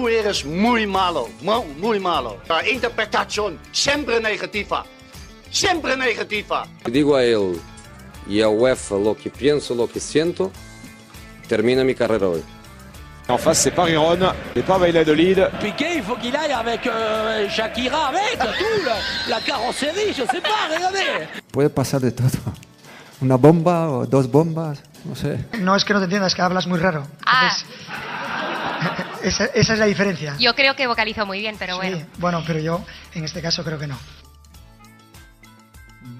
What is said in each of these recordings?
tú eres muy malo, muy, muy malo. La interpretación siempre negativa, siempre negativa. Digo a él y a UEFA lo que pienso, lo que siento, termina mi carrera hoy. En face, c'est pas Riron, et pas Valladolid. Piqué, il faut qu'il aille avec euh, Shakira, avec tout, la, la carrosserie, je sais pas, regardez. Puede pasar de todo. Una bomba o dos bombas, no sé. No es que no te entiendas, que hablas muy raro. Ah. Entonces, esa, esa es la diferencia. Yo creo que vocalizo muy bien, pero Sí, bueno. bueno, pero yo en este caso creo que no.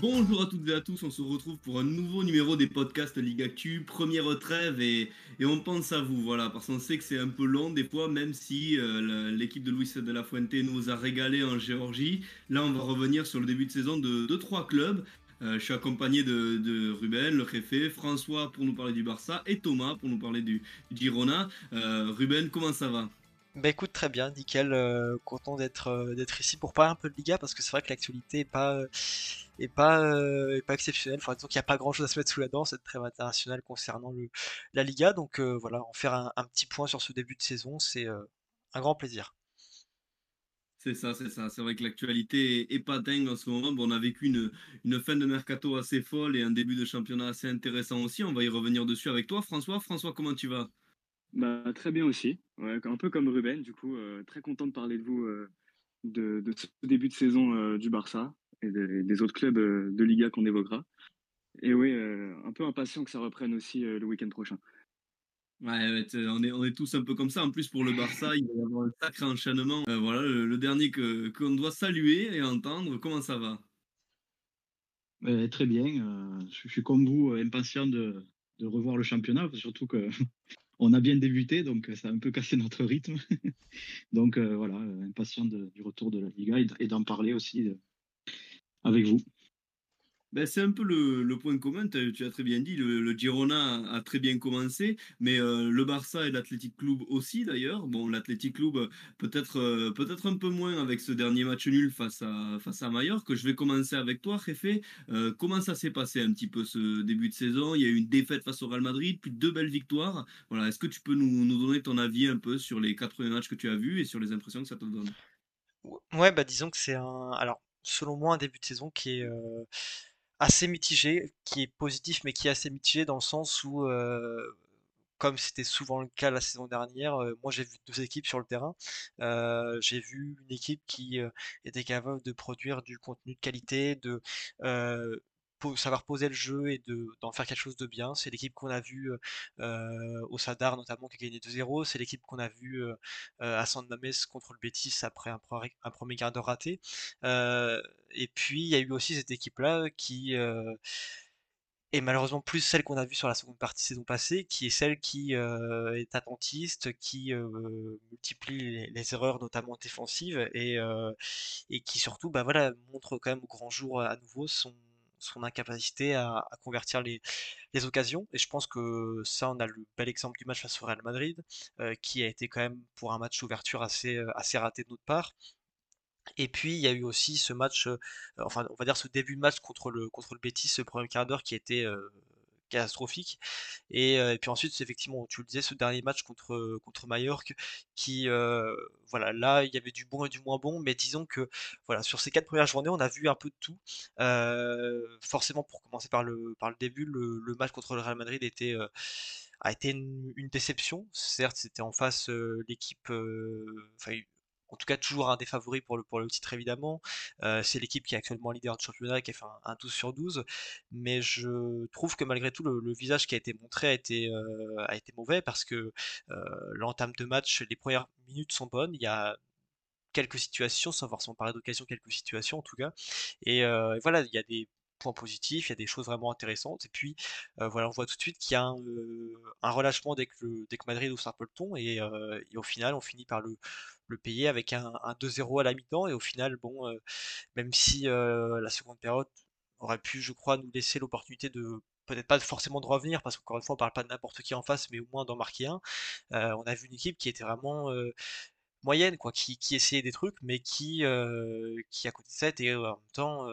Bonjour à toutes et à tous, on se retrouve pour un nouveau numéro des podcasts Ligue Actu, première trêve et, et on pense à vous, voilà, parce qu'on sait que c'est un peu long des fois, même si euh, la- l'équipe de Luis de la Fuente nous a régalé en Géorgie. Là, on va revenir sur le début de saison de, de trois clubs. Euh, je suis accompagné de, Ruben, le Réfé, François pour nous parler du Barça et Thomas pour nous parler du, Girona. Euh, Ruben, comment ça va? Bah écoute très bien, nickel, euh, content d'être d'être ici pour parler un peu de Liga parce que c'est vrai que l'actualité est pas est pas est pas exceptionnelle. Enfin disons n'y a pas grand chose à se mettre sous la dent cette trêve internationale concernant la Liga. Donc voilà, en faire un, petit point sur ce début de saison, c'est un grand plaisir. C'est ça, c'est ça. C'est vrai que l'actualité est, pas dingue en ce moment. Bon, on a vécu une, fin de mercato assez folle et un début de championnat assez intéressant aussi. On va y revenir dessus avec toi, François. François, comment tu vas? Bah, très bien aussi, ouais, un peu comme Ruben, du coup, euh, très content de parler de vous euh, de, ce début de saison euh, du Barça et des, autres clubs de Liga qu'on évoquera. Et oui, un peu impatient que ça reprenne aussi le week-end prochain. Ouais, on, est, on est tous un peu comme ça. En plus, pour le Barça, il va y avoir un sacré enchaînement. Euh, voilà, le, dernier que qu'on doit saluer et entendre. Comment ça va? Euh, très bien. euh, je, suis comme vous, impatient de, de revoir le championnat, surtout que on a bien débuté, donc ça a un peu cassé notre rythme. donc voilà, impatient du retour de la Liga et, d'en parler aussi avec vous. Ben, c'est un peu le, point commun, t'as- tu as très bien dit, le, Girona a, très bien commencé, mais euh, le Barça et l'Athletic Club aussi d'ailleurs. Bon, l'Athletic Club euh, peut-être euh, peut-être un peu moins avec ce dernier match nul face à, face à Mallorca. Je vais commencer avec toi, Réfé. Comment ça s'est passé un petit peu ce début de saison? Il y a eu une défaite face au Real Madrid, puis deux belles victoires. Voilà, Est-ce que tu peux nous, nous donner ton avis un peu sur les quatre matchs que tu as vus et sur les impressions que ça te donne? Ouais, bah disons que c'est un alors selon moi un début de saison qui est assez mitigé, qui est positif mais qui est assez mitigé dans le sens où euh, comme c'était souvent le cas la saison dernière, euh, moi j'ai vu deux équipes sur le terrain. Euh, j'ai vu une équipe qui était capable de produire du contenu de qualité, de savoir poser le jeu et de d'en faire quelque chose de bien. C'est l'équipe qu'on a vue euh, au Sadar notamment qui a gagné 2-0. C'est l'équipe qu'on a vue euh, euh, à San Mamés contre le Betis après un, pre- un premier quart raté. Euh, et puis il y a eu aussi cette équipe-là qui euh, et malheureusement plus celle qu'on a vue sur la seconde partie saison passée, qui est celle qui euh, est attentiste, qui euh, multiplie les, erreurs notamment défensives et, euh, et qui surtout bah voilà, montre quand même au grand jour à nouveau son, son incapacité à, convertir les, occasions. Et je pense que ça, on a le bel exemple du match face au Real Madrid, euh, qui a été quand même pour un match d'ouverture assez, euh, assez raté de notre part. Et puis il y a eu aussi ce match, euh, enfin on va dire ce début de match contre le contre Betis, ce premier quart d'heure qui était catastrophique. Et, euh, et puis ensuite effectivement, tu le disais, ce dernier match contre contre Mallorca, qui euh, voilà là il y avait du bon et du moins bon, mais disons que voilà sur ces quatre premières journées on a vu un peu de tout. Euh, forcément pour commencer par le par le début, le, match contre le Real Madrid était euh, a été une, déception. Certes, c'était en face euh, l'équipe, euh, en tout cas toujours un des favoris pour le, titre évidemment. Euh, c'est l'équipe qui est actuellement leader de championnat, qui a fait un, un 12 sur 12. Mais je trouve que malgré tout, le, visage qui a été montré a été, euh, a été mauvais parce que euh, l'entame de match, les premières minutes sont bonnes. Il y a quelques situations, sans forcément parler d'occasion, quelques situations en tout cas. Et voilà, il y a des points positifs, il y a des choses vraiment intéressantes. Et puis euh, voilà, on voit tout de suite qu'il y a un, euh, relâchement dès que, le, Madrid hausse un le ton. Et, au final, on finit par le, payer avec un, un 2-0 à la mi-temps. Et au final, bon, euh, même si la seconde période aurait pu, je crois, nous laisser l'opportunité de peut-être pas forcément de revenir, parce qu'encore une fois, on parle pas de n'importe qui en face, mais au moins d'en marquer un. On a vu une équipe qui était vraiment moyenne, quoi, qui, essayait des trucs, mais qui, qui à côté de en même temps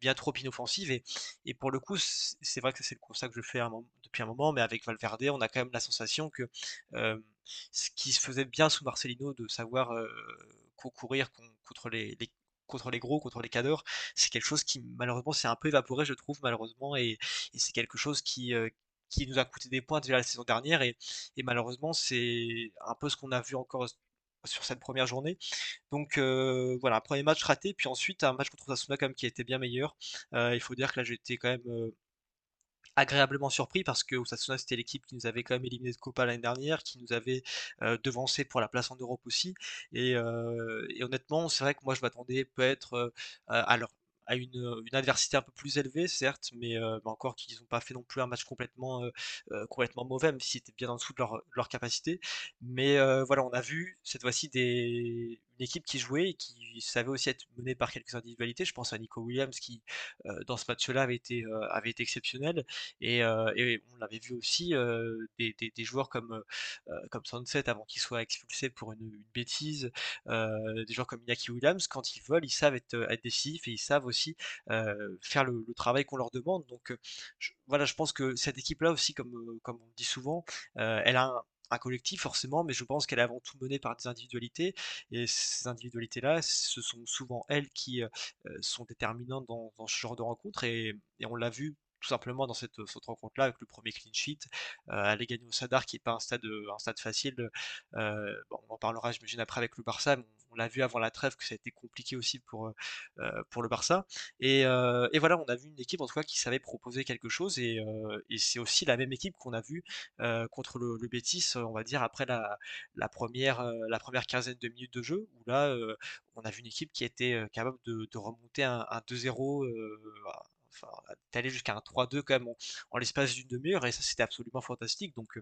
bien trop inoffensive. Et, et pour le coup, c'est vrai que c'est le constat que je fais depuis un moment, mais avec Valverde, on a quand même la sensation que euh, ce qui se faisait bien sous Marcelino de savoir concourir contre les, gros, contre les cadors, c'est quelque chose qui malheureusement s'est un peu évaporé, je trouve, malheureusement, et, c'est quelque chose qui, qui nous a coûté des points déjà la saison dernière, et, et malheureusement, c'est un peu ce qu'on a vu encore sur cette première journée. Donc voilà, un premier match raté, puis ensuite un match contre Osasuna quand même qui a été bien meilleur. il faut dire que là j'étais quand même agréablement surpris parce que Osasuna c'était l'équipe qui nous avait quand même éliminé de Copa l'année dernière, qui nous avait devancé pour la place en Europe aussi. Et, et honnêtement, c'est vrai que moi je m'attendais peut-être à leur à une, une, adversité un peu plus élevée, certes, mais, encore qu'ils n'ont pas fait non plus un match complètement, complètement mauvais, même si c'était bien en dessous de leur capacité. Mais voilà, on a vu cette fois-ci des, équipe qui jouait et qui savait aussi être menée par quelques individualités. Je pense à Nico Williams qui, dans ce match-là, avait été, avait été exceptionnel. Et, et on l'avait vu aussi des, joueurs comme, comme Sunset avant qu'il soit expulsé pour une, bêtise. des joueurs comme Inaki Williams, quand ils veulent, ils savent être, décisifs et ils savent aussi faire le, travail qu'on leur demande. Donc voilà, je pense que cette équipe-là aussi, comme, comme on dit souvent, elle a un, un collectif forcément, mais je pense qu'elle est avant tout menée par des individualités, et ces individualités-là, ce sont souvent elles qui sont déterminantes dans, ce genre de rencontre, et on l'a vu tout simplement dans cette, cette rencontre-là avec le premier clean sheet. Euh, aller gagner au Sadar qui n'est pas un stade, facile. Euh, bon, on en parlera, j'imagine, après avec le Barça. on, l'a vu avant la trêve que ça a été compliqué aussi pour, euh, pour le Barça. Et, voilà, on a vu une équipe en tout cas qui savait proposer quelque chose. Et, c'est aussi la même équipe qu'on a vu contre le, le Betis, on va dire, après la, première, la première quinzaine de minutes de jeu, où là, on a vu une équipe qui était capable de, remonter un 2-0 enfin, allé jusqu'à un 3-2 quand même en, l'espace d'une demi-heure et ça c'était absolument fantastique. Donc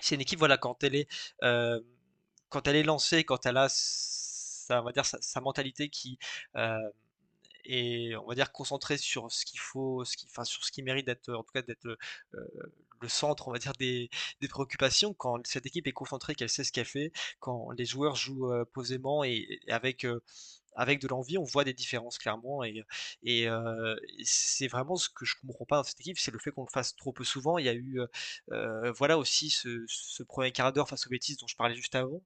c'est une équipe voilà quand elle est quand elle est lancée, quand elle a sa, on va dire sa, mentalité qui est on va dire concentrée sur ce qu'il faut, ce qui, enfin sur ce qui mérite d'être en tout cas d'être le centre on va dire des, des, préoccupations. Quand cette équipe est concentrée, qu'elle sait ce qu'elle fait, quand les joueurs jouent posément et avec avec de l'envie, on voit des différences clairement. Et, et c'est vraiment ce que je comprends pas dans cette équipe, c'est le fait qu'on le fasse trop peu souvent. Il y a eu, voilà aussi ce, premier quart d'heure face au Betis dont je parlais juste avant.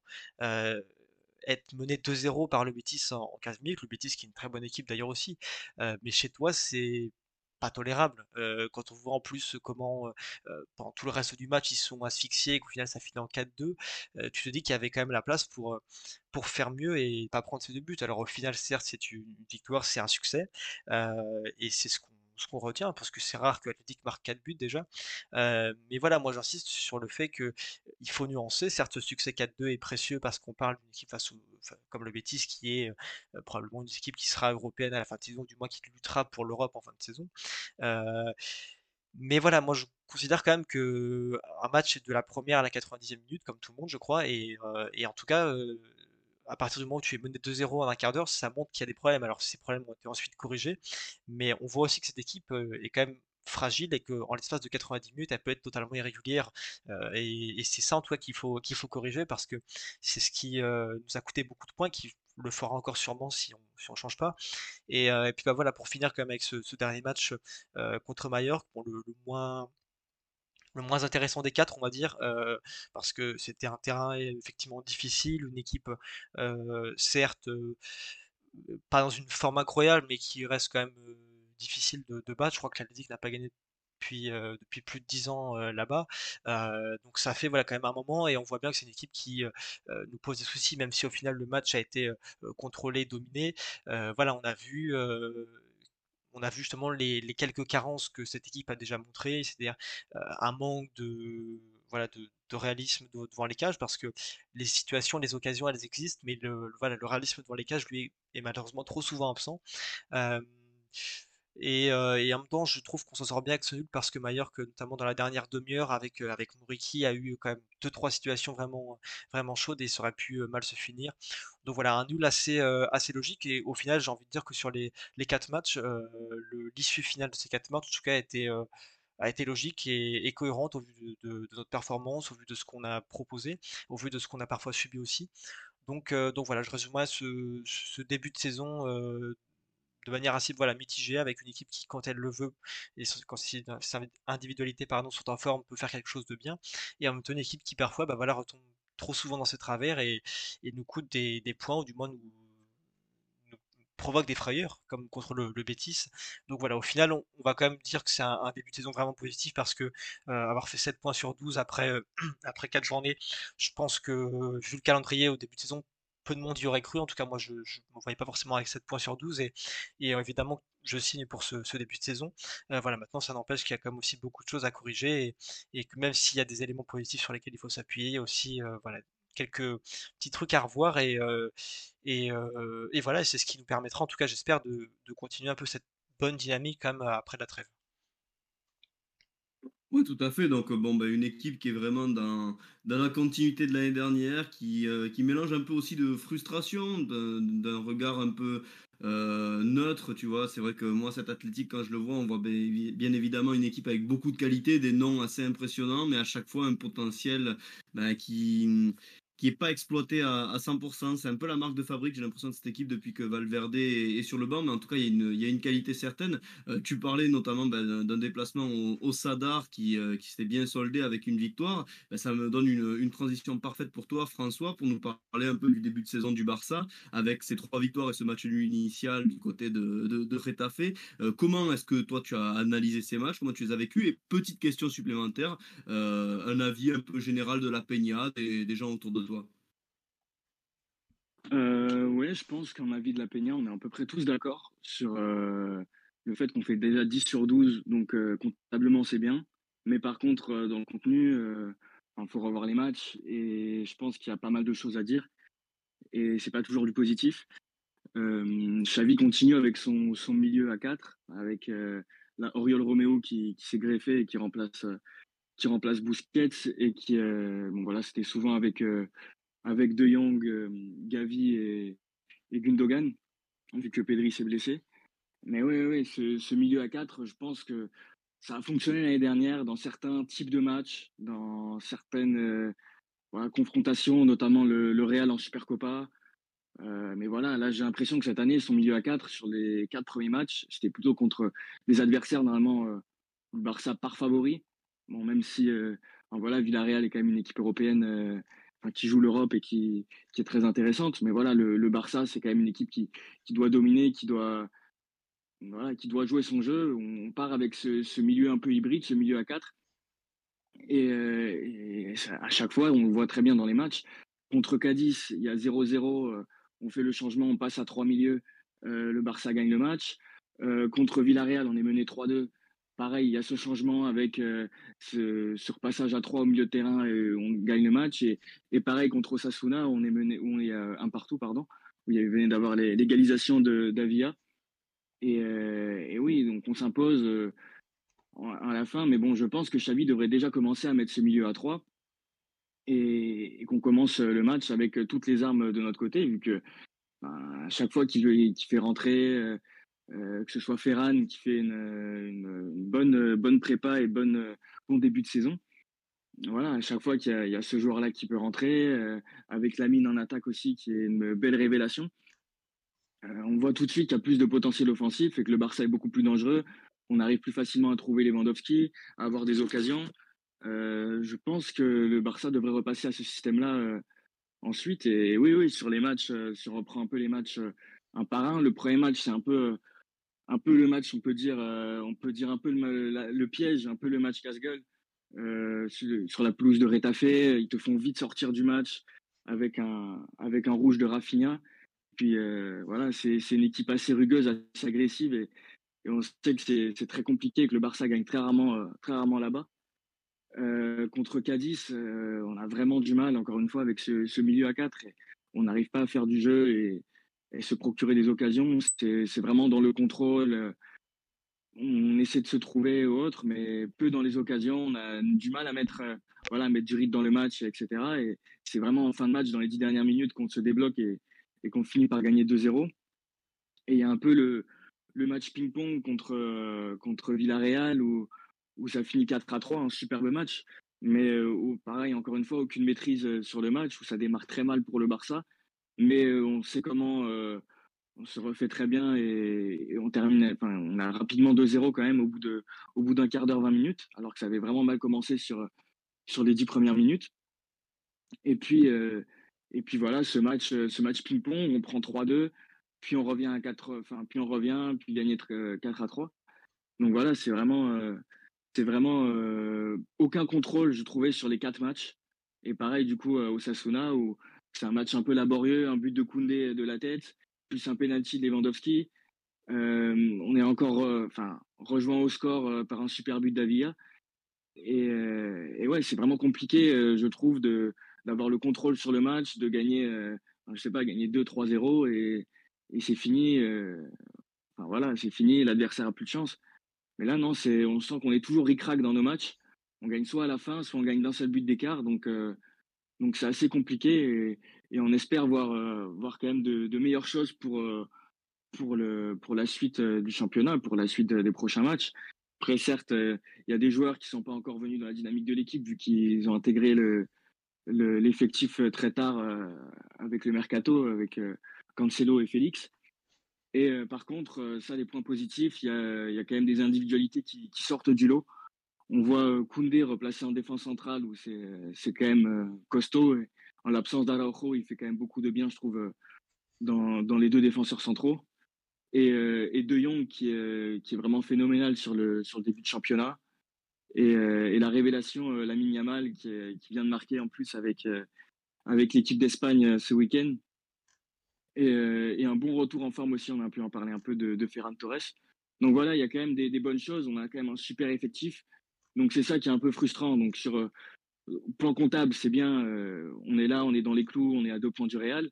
être mené 2-0 par le Betis en, 15 minutes, le Betis qui est une très bonne équipe d'ailleurs aussi, mais chez toi c'est pas tolérable. quand on voit en plus comment pendant tout le reste du match ils sont asphyxiés, qu'au final ça finit en 4-2, tu te dis qu'il y avait quand même la place pour, pour faire mieux et pas prendre ces deux buts. Alors au final, certes, c'est une victoire, c'est un succès, et c'est ce qu'on qu'on retient, parce que c'est rare que marque 4 buts déjà. mais voilà, moi j'insiste sur le fait que il faut nuancer. Certes, ce succès 4-2 est précieux parce qu'on parle d'une équipe face comme le Betis, qui est probablement une équipe qui sera européenne à la fin de saison, du moins qui luttera pour l'Europe en fin de saison. mais voilà, moi je considère quand même que un match de la première à la 90e minute, comme tout le monde, je crois, et en tout cas, à partir du moment où tu es mené 2-0 en un quart d'heure, ça montre qu'il y a des problèmes. Alors ces problèmes ont été ensuite corrigés, mais on voit aussi que cette équipe euh, est quand même fragile et qu'en l'espace de 90 minutes, elle peut être totalement irrégulière. Euh, et, c'est ça en tout cas qu'il faut, qu'il faut corriger parce que c'est ce qui euh, nous a coûté beaucoup de points, qui le fera encore sûrement si on si change pas. Et, puis bah voilà, pour finir quand même avec ce, dernier match contre Mallorca, le, moins le moins intéressant des quatre, on va dire, euh, parce que c'était un terrain effectivement difficile, une équipe euh, certes euh, pas dans une forme incroyable, mais qui reste quand même difficile de, battre. Je crois que l'Atlético n'a pas gagné depuis, depuis plus de 10 ans là-bas. donc ça fait voilà quand même un moment et on voit bien que c'est une équipe qui nous pose des soucis, même si au final le match a été contrôlé, dominé. voilà, on a vu on a vu justement les, quelques carences que cette équipe a déjà montrées, c'est-à-dire un manque de, réalisme devant les cages, parce que les situations, les occasions, elles existent, mais le réalisme devant les cages, lui, est, malheureusement trop souvent absent. Euh, et, euh, en même temps, je trouve qu'on s'en sort bien avec ce nul parce que que notamment dans la dernière demi-heure, avec, euh, avec a eu quand même deux trois situations vraiment, vraiment chaudes et ça aurait pu euh, mal se finir. Donc voilà, un nul assez, assez logique. Et au final, j'ai envie de dire que sur les, les quatre matchs, l'issue finale de ces quatre matchs, en tout cas, a été, a été logique et, cohérente au vu de, notre performance, au vu de ce qu'on a proposé, au vu de ce qu'on a parfois subi aussi. Donc, donc voilà, je résume ce, ce début de saison de manière assez voilà, mitigée, avec une équipe qui, quand elle le veut, et quand ses individualités pardon, sont en forme, peut faire quelque chose de bien, et en même temps une équipe qui parfois bah, voilà, retombe trop souvent dans ses travers et, nous coûte des, points ou du moins nous, provoque des frayeurs comme contre le, le Betis. Donc voilà, au final, on, va quand même dire que c'est un, un début de saison vraiment positif parce que euh, avoir fait 7 points sur 12 après, euh, après 4 journées, je pense que vu le calendrier au début de saison, peu de monde y aurait cru. En tout cas, moi, je ne voyais pas forcément avec 7 points sur 12. Et, et euh, évidemment, je signe pour ce, début de saison. Euh, voilà, maintenant, ça n'empêche qu'il y a quand même aussi beaucoup de choses à corriger. Et, et que même s'il y a des éléments positifs sur lesquels il faut s'appuyer, il y a aussi euh, voilà, quelques petits trucs à revoir. Et, et, et voilà, c'est ce qui nous permettra, en tout cas, j'espère, de, de continuer un peu cette bonne dynamique quand même après la trêve. Oui, tout à fait. Donc, euh, bon, bah, une équipe qui est vraiment dans, la continuité de l'année dernière, qui, euh, qui mélange un peu aussi de frustration, d'un regard un peu euh, neutre, tu vois. C'est vrai que moi, cet athlétique, quand je le vois, on voit bien, bien évidemment une équipe avec beaucoup de qualité, des noms assez impressionnants, mais à chaque fois un potentiel bah, qui, qui est pas exploité à, à 100%. C'est un peu la marque de fabrique, j'ai l'impression, de cette équipe depuis que Valverde est, sur le banc, mais en tout cas, il y a une, qualité certaine. Euh, tu parlais notamment bah, d'un déplacement au, au Sadar qui, euh, s'était bien soldé avec une victoire. Bah, ça me donne une, transition parfaite pour toi, François, pour nous parler un peu du début de saison du Barça, avec ces trois victoires et ce match initial du côté de, de, Retafe. Euh, comment est-ce que toi, tu as analysé ces matchs? Comment tu les as vécus? Et petite question supplémentaire, euh, un avis un peu général de la Peña, des, des gens autour de toi Euh, ouais, je pense qu'en avis de la Peña, on est à peu près tous d'accord sur euh, le fait qu'on fait déjà 10 sur 12, donc euh, comptablement c'est bien. Mais par contre, dans le contenu, il faut revoir les matchs et je pense qu'il y a pas mal de choses à dire et c'est pas toujours du positif. Xavi continue avec son, milieu à 4, avec la Oriol Romeo qui, qui s'est greffé et qui remplace, qui remplace Busquets et qui, euh, bon voilà, c'était souvent avec, euh, avec De Jong, euh, Gavi et, Gundogan, vu que Pedri s'est blessé. Mais oui, oui, ce, ce milieu à 4, je pense que ça a fonctionné l'année dernière dans certains types de matchs, dans certaines confrontations, notamment le, le Real en Supercopa. Mais voilà, là j'ai l'impression que cette année, son milieu à 4 sur les quatre premiers matchs, c'était plutôt contre des adversaires normalement le Barça par favori. Même si euh, voilà, Villarreal est quand même une équipe européenne euh, qui joue l'Europe et qui, est très intéressante. Mais voilà, le, Barça, c'est quand même une équipe qui, doit dominer, qui doit, qui doit jouer son jeu. On part avec ce, milieu un peu hybride, ce milieu à 4. Et, euh, à chaque fois, on le voit très bien dans les matchs. Contre Cadiz, il y a 0-0, euh, on fait le changement, on passe à trois milieux, le Barça gagne le match. Contre Villarreal, on est mené 3-2. Pareil, il y a ce changement avec euh, ce, ce repassage à 3 au milieu de terrain et on gagne le match. Et, pareil, contre Osasuna, on est mené, on est euh, un partout, pardon, où il venait d'avoir l'égalisation d'Avia. Et, euh, oui, donc on s'impose euh, à la fin. Mais bon, je pense que Xavi devrait déjà commencer à mettre ce milieu à 3 et, qu'on commence le match avec euh, toutes les armes de notre côté, vu que ben, à chaque fois qu'il fait rentrer, euh, euh, que ce soit Ferran qui fait une, bonne, euh, bonne prépa et euh, bon début de saison, voilà, à chaque fois qu'il y, a- ce joueur-là qui peut rentrer, euh, avec Lamine en attaque aussi, qui est une belle révélation, euh, on voit tout de suite qu'il y a plus de potentiel offensif et que le Barça est beaucoup plus dangereux. On arrive plus facilement à trouver Lewandowski, à avoir des occasions. Euh, je pense que le Barça devrait repasser à ce système-là euh, ensuite. Et oui, oui, sur les matchs, euh, si on reprend un peu les matchs euh, un par un, le premier match, c'est un peu, euh, un peu le match, on peut dire, euh, on peut dire un peu le, piège, un peu le match casse-gueule. Euh, sur, la pelouse de Retafe, ils te font vite sortir du match avec un, avec un rouge de Rafinha. Puis euh, voilà, c'est une équipe assez rugueuse, assez agressive et, et on sait que c'est très compliqué, que le Barça gagne très rarement, très rarement là-bas. Contre Cadiz, on a vraiment du mal, encore une fois, avec ce, milieu à 4. Et on n'arrive pas à faire du jeu et, et se procurer des occasions. C'est vraiment dans le contrôle. euh, On essaie de se trouver ou autre, mais peu dans les occasions. On a du mal à mettre, euh, voilà, à mettre du rythme dans le match, etc. Et c'est vraiment en fin de match, dans les dix dernières minutes, qu'on se débloque et, qu'on finit par gagner 2-0. Et il y a un peu le, match ping-pong contre, euh, contre Villarreal où, où ça finit 4 à 3, un superbe match. Mais euh, où, pareil, encore une fois, aucune maîtrise euh, sur le match, où ça démarre très mal pour le Barça. Mais euh, on sait comment euh, on se refait très bien et, et on termine. Enfin, on a rapidement 2-0 quand même au bout de, au bout d'un quart d'heure, 20 minutes, alors que ça avait vraiment mal commencé sur, sur les 10 premières minutes. Et puis, euh, et puis voilà, ce match, ce match ping-pong, on prend 3-2, puis on revient à 4, enfin, puis on revient, puis gagner 4 à 3. Donc voilà, c'est vraiment, c'est vraiment aucun contrôle, je trouvais, sur les quatre matchs. Et pareil, du coup, au Sasuna, où c'est un match un peu laborieux, un but de Koundé de la tête, plus un penalty de Lewandowski. on est encore, enfin, rejoint au score par un super but d'Avia. Et, ouais, c'est vraiment compliqué, je trouve, de d'avoir le contrôle sur le match, de gagner, je sais pas, gagner 2-3-0 et, c'est fini. enfin voilà, c'est fini. L'adversaire a plus de chance. Mais là, non, c'est, on sent qu'on est toujours ric-rac dans nos matchs. On gagne soit à la fin, soit on gagne d'un seul but d'écart. Donc, euh, donc c'est assez compliqué et, on espère voir, euh, voir quand même de, meilleures choses pour, euh, pour, le, pour la suite du championnat, pour la suite des prochains matchs. Après, certes, il y a des joueurs qui ne sont pas encore venus dans la dynamique de l'équipe vu qu'ils ont intégré le, l'effectif très tard avec le mercato, avec Cancelo et Félix. Et euh, par contre, euh, ça, les points positifs, il y a, y a, quand même des individualités qui, sortent du lot. On voit euh, Koundé replacé en défense centrale, où c'est quand même costaud. Et en l'absence d'Araujo, il fait quand même beaucoup de bien, je trouve, dans, dans les deux défenseurs centraux. Et, De Jong, qui est, vraiment phénoménal sur le, sur le début de championnat. Et, la révélation, Lamine Yamal, qui, vient de marquer en plus avec, avec l'équipe d'Espagne ce week-end. Euh, et, un bon retour en forme aussi. On a pu en parler un peu de, Ferran Torres. Donc voilà, il y a quand même des, bonnes choses. On a quand même un super effectif. Donc c'est ça qui est un peu frustrant. Donc sur euh, plan comptable, c'est bien. Euh, on est là, on est dans les clous, on est à deux points du Real.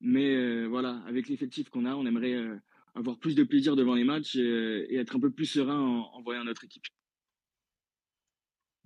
Mais voilà, avec l'effectif qu'on a, on aimerait avoir plus de plaisir devant les matchs et, être un peu plus serein en voyant notre équipe.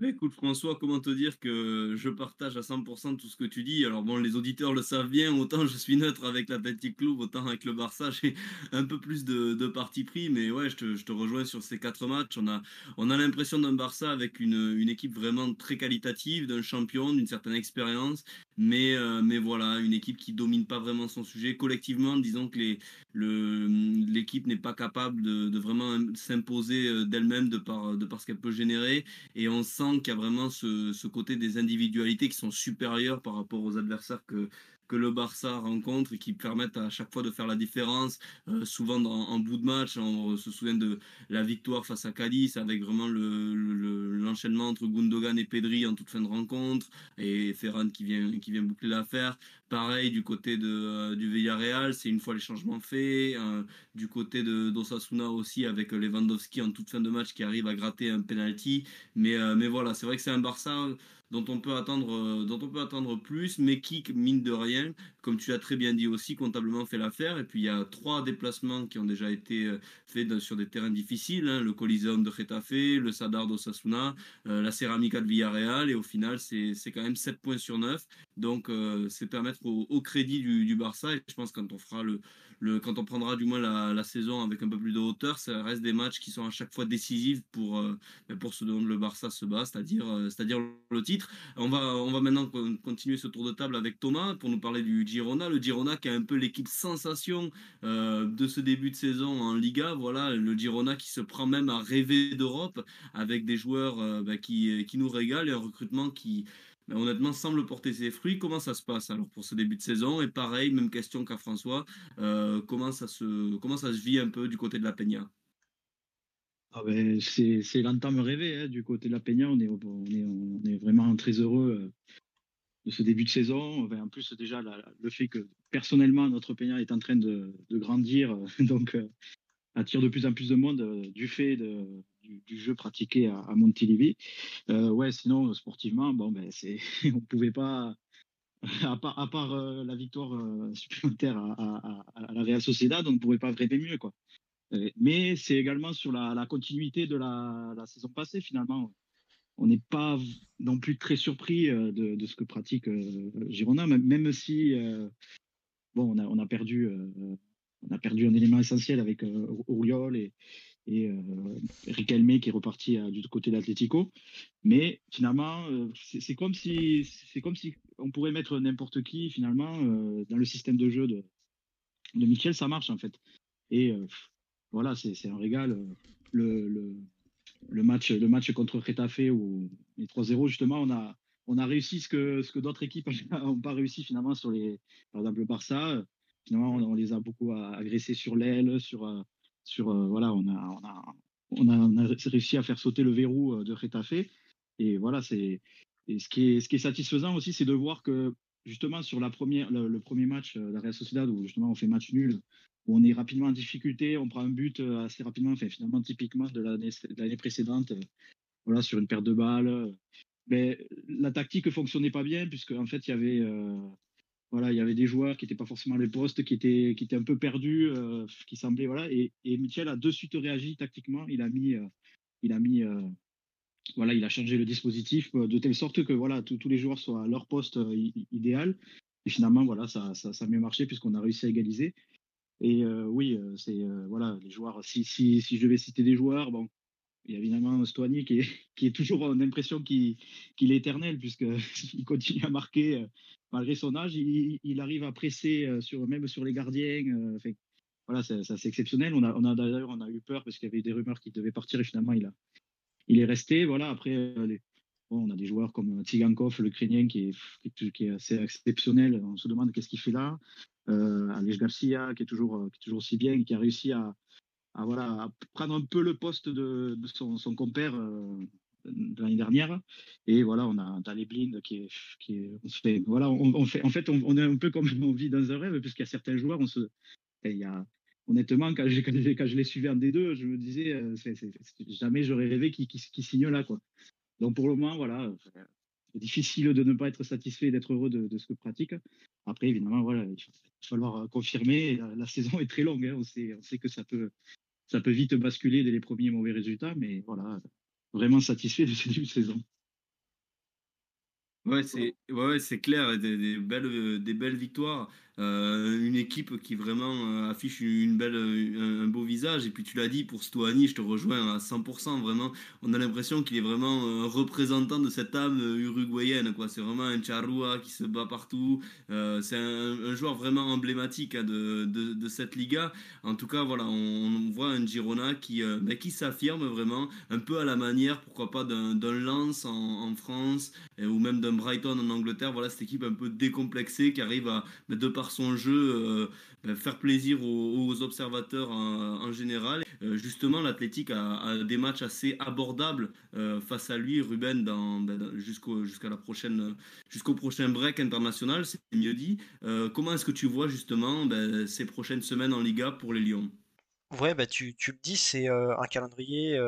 Écoute François, comment te dire que je partage à 100% tout ce que tu dis? Alors bon, les auditeurs le savent bien, autant je suis neutre avec l'Athletic Club, autant avec le Barça, j'ai un peu plus de, de parti pris. Mais ouais, je te, je te, rejoins sur ces quatre matchs. On a, on a l'impression d'un Barça avec une, une, équipe vraiment très qualitative, d'un champion, d'une certaine expérience. Mais, euh, mais voilà, une équipe qui domine pas vraiment son sujet. Collectivement, disons que l'équipe n'est pas capable de, de vraiment s'imposer euh, d'elle-même de par, de par ce qu'elle peut générer. Et on sent qu'il y a vraiment ce, ce, côté des individualités qui sont supérieures par rapport aux adversaires que, que le Barça rencontre et qui permettent à chaque fois de faire la différence. Euh, souvent en bout de match, on se souvient de la victoire face à Cadiz avec vraiment l'enchaînement le, entre Gundogan et Pedri en toute fin de rencontre et Ferran qui vient, qui vient boucler l'affaire. Pareil du côté de, euh, du Villarreal, c'est une fois les changements faits. Euh, du côté de d'Osasuna aussi avec Lewandowski en toute fin de match qui arrive à gratter un penalty. Mais, mais voilà, c'est vrai que c'est un Barça dont on peut attendre, euh, dont on peut attendre plus, mais qui, mine de rien, comme tu l'as très bien dit aussi, comptablement fait l'affaire. Et puis il y a trois déplacements qui ont déjà été euh, faits sur des terrains difficiles hein, le Coliseum de Getafe, le Sadar d'Osasuna, euh, la Ceramica de Villarreal, et au final, c'est quand même 7 points sur 9. Donc c'est permettre au, crédit du, Barça, et je pense quand on fera le, le quand on prendra du moins la, saison avec un peu plus de hauteur, ça reste des matchs qui sont à chaque fois décisifs pour, ben, pour ce dont le Barça se bat, c'est-à-dire c'est-à-dire le titre. On va, on va maintenant continuer ce tour de table avec Thomas pour nous parler du Le Girona qui est un peu l'équipe sensation euh, de ce début de saison en Liga. Voilà, le Girona qui se prend même à rêver d'Europe avec des joueurs euh, bah, qui, qui nous régalent et un recrutement qui, bah, honnêtement, semble porter ses fruits. Comment ça se passe alors pour ce début de saison? Et pareil, même question qu'à François, euh, comment, ça se, comment ça se vit un peu du côté de la Peña? Ah ben, c'est l'entame rêvée hein, du côté de la Peña. On est, on est, on est vraiment très heureux de ce début de saison. en plus, déjà, le fait que personnellement, notre Peña est en train de, grandir, euh, donc euh, attire de plus en plus de monde du fait du, jeu pratiqué à, à Montilivi. ouais, sinon, sportivement, bon, ben, on ne pouvait pas, à part, la victoire supplémentaire à, la Real Sociedad, on ne pouvait pas rêver mieux. Quoi. Euh, mais c'est également sur la, continuité de la, saison passée, finalement. On n'est pas non plus très surpris euh, de, ce que pratique euh, Girona, même si bon, on a, on a perdu, on a perdu un élément essentiel avec Auriol et, et Riquelme qui est reparti du côté de l'Atlético. Mais finalement, c'est comme si comme si on pourrait mettre n'importe qui finalement dans le système de jeu de, de Michel, ça marche en fait. Et voilà, c'est un régal. Euh, le, le, le, match, le match contre Retafe, où les 3-0, justement, on a, on a réussi ce que, ce que d'autres équipes n'ont pas réussi finalement sur les. Par exemple, le Barça, finalement, on, les a beaucoup agressés sur l'aile, sur. sur voilà, on a, on, a, on, a, réussi à faire sauter le verrou de Retafe. Et voilà, c'est. Et ce qui est, ce qui est satisfaisant aussi, c'est de voir que justement sur la première, le, premier match, la Real Sociedad, où justement on fait match nul, on est rapidement en difficulté, on prend un but assez rapidement, enfin, finalement typiquement de l'année précédente, voilà, sur une paire de balles. Mais la tactique fonctionnait pas bien puisque en fait il y avait voilà il y avait des joueurs qui n'étaient pas forcément les postes, qui étaient qui étaient un peu perdus, qui semblaient voilà et, Michel a de suite réagi tactiquement. Il a mis il a mis voilà, il a changé le dispositif de telle sorte que voilà, tous les joueurs soient à leur poste idéal. Et finalement, voilà, ça, ça, ça a mieux marché puisqu'on a réussi à égaliser. Et oui, c'est voilà, les joueurs. Si, si, si je devais citer des joueurs, bon, il y a évidemment Stoigny qui est, qui est toujours en impression qu'il est éternel puisqu'il continue à marquer malgré son âge. Il, arrive à presser sur, même sur les gardiens. voilà, c'est exceptionnel. On a, on a d'ailleurs on a eu peur parce qu'il y avait des rumeurs qu'il devait partir et finalement il a, il est resté. Voilà, après, euh, on a des joueurs comme Tsigankov, le Ukrainien, qui est, qui est assez exceptionnel. On se demande qu'est-ce qu'il fait là. Euh, Alej Garcia, qui est toujours, euh, qui est toujours aussi bien, qui a réussi à, voilà, prendre un peu le poste de, son, compère de l'année dernière. Et voilà, on a Dalé Blind qui est, qui est, voilà, on, fait, en fait, on, est un peu comme on vit dans un rêve, puisqu'il y a certains joueurs, on se, il y a, honnêtement, quand, je, quand je les suivais en D2, je me disais, euh, jamais j'aurais rêvé qu'ils qu signent là. Quoi. Donc pour le moment, voilà, difficile de ne pas être satisfait et d'être heureux de, ce que pratique. Après, évidemment, voilà, il va falloir euh, confirmer. La, saison est très longue. Hein. On, sait, on sait que ça peut, ça peut vite basculer dès les premiers mauvais résultats, mais voilà, vraiment satisfait de ce saison. Ouais, c'est ouais, c'est clair, des, belles, des belles victoires. Euh, une équipe qui vraiment euh, affiche une belle, un, beau visage. Et puis tu l'as dit pour Stoani, je te rejoins à 100%. Vraiment, on a l'impression qu'il est vraiment un représentant de cette âme uruguayenne. Quoi. C'est vraiment un charrua qui se bat partout. Euh, c'est un, joueur vraiment emblématique hein, de, de, cette Liga. En tout cas, voilà, on, voit un Girona qui, bah, qui s'affirme vraiment, un peu à la manière, pourquoi pas, d'un Lens en, France ou même d'un Brighton en Angleterre. Voilà, cette équipe un peu décomplexée qui arrive à, bah, de par son jeu, euh, faire plaisir aux, observateurs en, général. Euh, justement, l'Athletic a, des matchs assez abordables euh, face à lui, Ruben, dans, jusqu'au, jusqu'à la prochain break international, c'est mieux dit. comment est-ce que tu vois justement ben, ces prochaines semaines en Liga pour les Lions? Ouais, bah tu, tu le dis, c'est un calendrier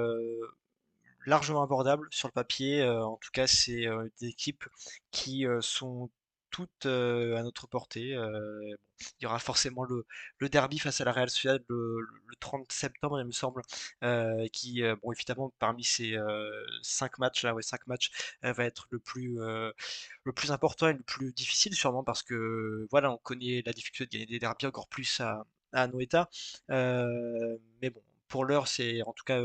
largement abordable sur le papier. en tout cas, c'est des équipes qui sont toutes à notre portée. il y aura forcément le, derby face à la Real Sociedad le, 30 septembre, il me semble, qui, bon, évidemment, parmi ces cinq matchs là, ouais, cinq matchs, va être le plus, le plus important et le plus difficile, sûrement parce que, voilà, on connaît la difficulté de gagner des derbies encore plus à, à Noeta. mais bon, pour l'heure, c'est en tout cas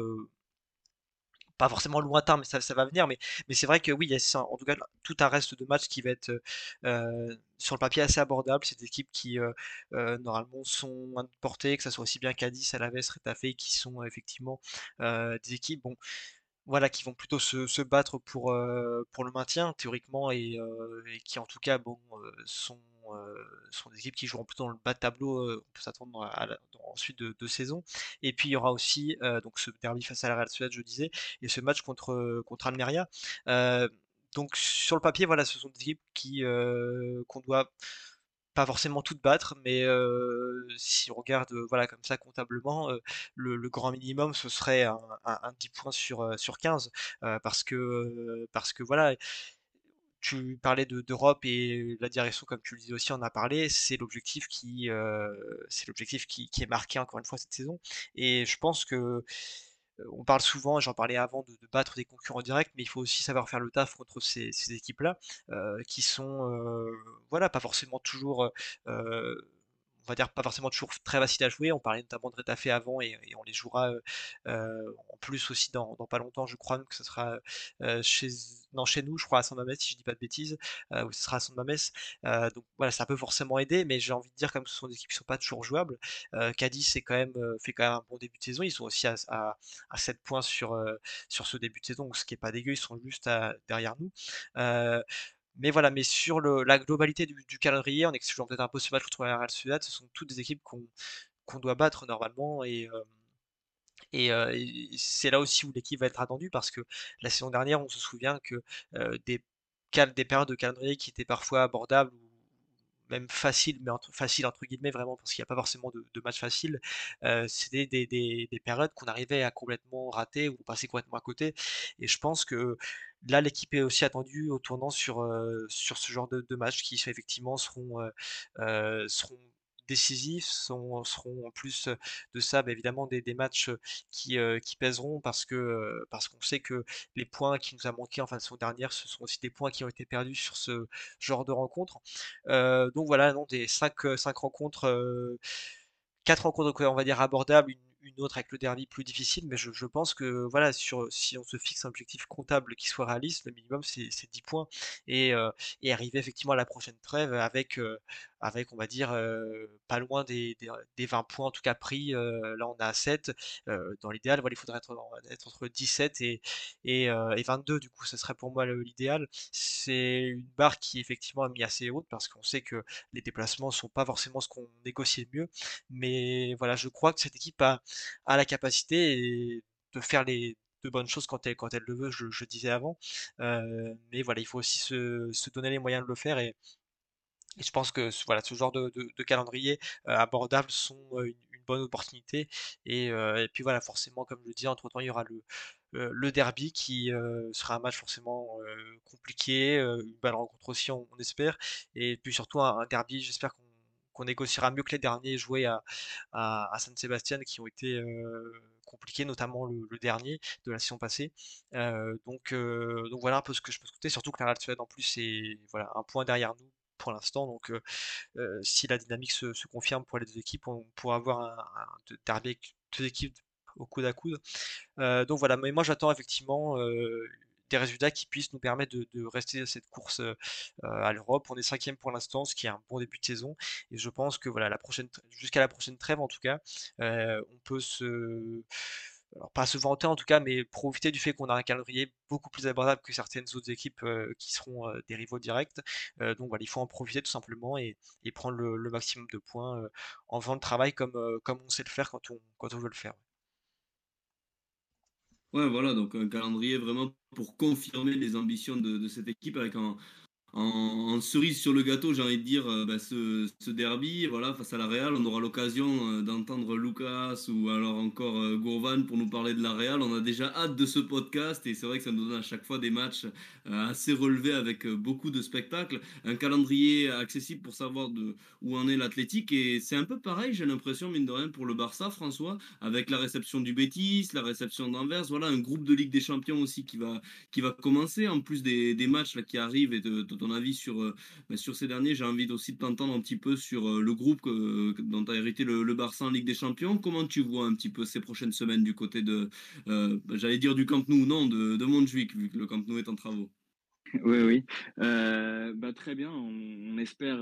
pas forcément lointain, mais ça, ça va venir. Mais, mais c'est vrai que oui, il y a en tout cas tout un reste de matchs qui va être euh, sur le papier assez abordable. C'est des équipes qui euh, euh, normalement sont à portée, que ça soit aussi bien Cadiz, Alaves, Retafe, qui sont effectivement des équipes bon, voilà, qui vont plutôt se, se battre pour, pour le maintien théoriquement et, et, qui en tout cas bon, sont euh, sont des équipes qui joueront plutôt dans le bas de tableau, euh, on peut s'attendre à, ensuite de, de saison. Et puis il y aura aussi euh, donc ce derby face à la Real Sociedad, je disais, et ce match contre, contre Almeria. donc sur le papier, voilà, ce sont des équipes qui qu'on doit pas forcément toutes battre, mais si on regarde voilà comme ça comptablement, le, grand minimum ce serait un, un, 10 points sur, sur 15 parce que parce que voilà tu parlais d'Europe et la direction, comme tu le disais aussi, en a parlé, c'est l'objectif qui, l'objectif qui, est marqué encore une fois cette saison. Et je pense que on parle souvent, j'en parlais avant, de, battre des concurrents directs, mais il faut aussi savoir faire le taf contre ces, équipes-là, qui sont, voilà, pas forcément toujours on va dire pas forcément toujours très facile à jouer. On parlait notamment de Retafe avant et, on les jouera en plus aussi dans, pas longtemps, je crois que ce sera chez, non, chez nous, je crois à San Mamés, si je dis pas de bêtises, ou ce sera à San Mamés. donc voilà, ça peut forcément aider, mais j'ai envie de dire comme ce sont des équipes qui sont pas toujours jouables. Cadiz quand même fait quand même un bon début de saison. Ils sont aussi à, à, 7 points sur, sur ce début de saison, ce qui est pas dégueu. Ils sont juste derrière nous. Mais voilà, mais sur la globalité du, calendrier, on est toujours peut-être un peu ce match contre la Real Sociedad, ce sont toutes des équipes qu'on doit battre normalement et, et, c'est là aussi où l'équipe va être attendue parce que la saison dernière, on se souvient que des, des périodes de calendrier qui étaient parfois abordables même facile, mais entre, facile entre guillemets vraiment, parce qu'il n'y a pas forcément de, de match facile, euh, c'était des, des, des, périodes qu'on arrivait à complètement rater ou passer complètement à côté. Et je pense que là, l'équipe est aussi attendue au tournant sur, euh, ce genre de, matchs qui effectivement seront, euh, euh décisifs seront en plus de ça bah, évidemment des, des matchs qui, pèseront parce que parce qu'on sait que les points qui nous a manqué en fin de saison dernière ce sont aussi des points qui ont été perdus sur ce genre de rencontres donc voilà non des 5, 5 rencontres 4 rencontres on va dire abordables une autre avec le derby plus difficile, mais je, pense que voilà, sur, si on se fixe un objectif comptable qui soit réaliste, le minimum c'est 10 points. Et, et, arriver effectivement à la prochaine trêve avec avec, on va dire, euh, pas loin des, des, 20 points, en tout cas pris. Euh, là, on a 7. Euh, dans l'idéal, il faudrait être, entre 17 et, et, et, 22, du coup, ce serait pour moi l'idéal. C'est une barre qui, effectivement, est mis assez haute parce qu'on sait que les déplacements sont pas forcément ce qu'on négocie le mieux. Mais voilà, je crois que cette équipe a, a la capacité de faire les de bonnes choses quand elle, quand elle le veut, je, je disais avant. mais voilà, il faut aussi se, se donner les moyens de le faire et, et je pense que voilà, ce genre de, calendrier euh, abordable sont euh, une, bonne opportunité. Et, euh, et, puis voilà, forcément, comme je le dis, entre-temps, il y aura le, le derby qui sera un match forcément compliqué, une belle rencontre aussi, on, espère. Et puis surtout un, derby, j'espère qu'on négociera mieux que les derniers joués à, à, à San Sébastien qui ont été compliqués, notamment le, dernier de la saison passée. Donc, donc voilà un peu ce que je peux souhaiter, surtout que la Sociedad en plus est voilà, un point derrière nous pour l'instant. Donc, si la dynamique se, confirme pour les deux équipes, on pourra avoir un, derby avec deux équipes au coude à coude. donc voilà, mais moi j'attends effectivement des résultats qui puissent nous permettre de, rester à cette course à l'Europe. On est cinquième pour l'instant, ce qui est un bon début de saison. Et je pense que voilà, la prochaine, jusqu'à la prochaine trêve en tout cas, on peut se alors pas se vanter en tout cas, mais profiter du fait qu'on a un calendrier beaucoup plus abordable que certaines autres équipes euh, qui seront euh, des rivaux directs. Euh, donc voilà, il faut en profiter tout simplement et, et prendre le, maximum de points en faisant le travail comme, on sait le faire quand on, quand on veut le faire. Ouais, voilà, donc un calendrier vraiment pour confirmer les ambitions de, de cette équipe avec un, en, cerise sur le gâteau, j'ai envie de dire, euh, bah, ce, derby, voilà, face à la Real, on aura l'occasion euh, d'entendre Lucas ou alors encore euh, Gourvan pour nous parler de la Real. On a déjà hâte de ce podcast et c'est vrai que ça nous donne à chaque fois des matchs assez relevés avec beaucoup de spectacles. Un calendrier accessible pour savoir de, où en est l'Athletic et c'est un peu pareil, j'ai l'impression, mine de rien, pour le Barça, François, avec la réception du Betis, la réception d'Anvers, voilà, un groupe de Ligue des Champions aussi qui va, qui va commencer, en plus des, des matchs là, qui arrivent et de ton avis sur, euh, bah, sur ces derniers. J'ai envie aussi de t'entendre un petit peu sur euh, le groupe dont tu as hérité le, Barça en Ligue des Champions. Comment tu vois un petit peu ces prochaines semaines du côté de, euh, j'allais dire du Camp Nou, non, de, de Montjuic, vu que le Camp Nou est en travaux? Oui, oui. bah, très bien. On, espère,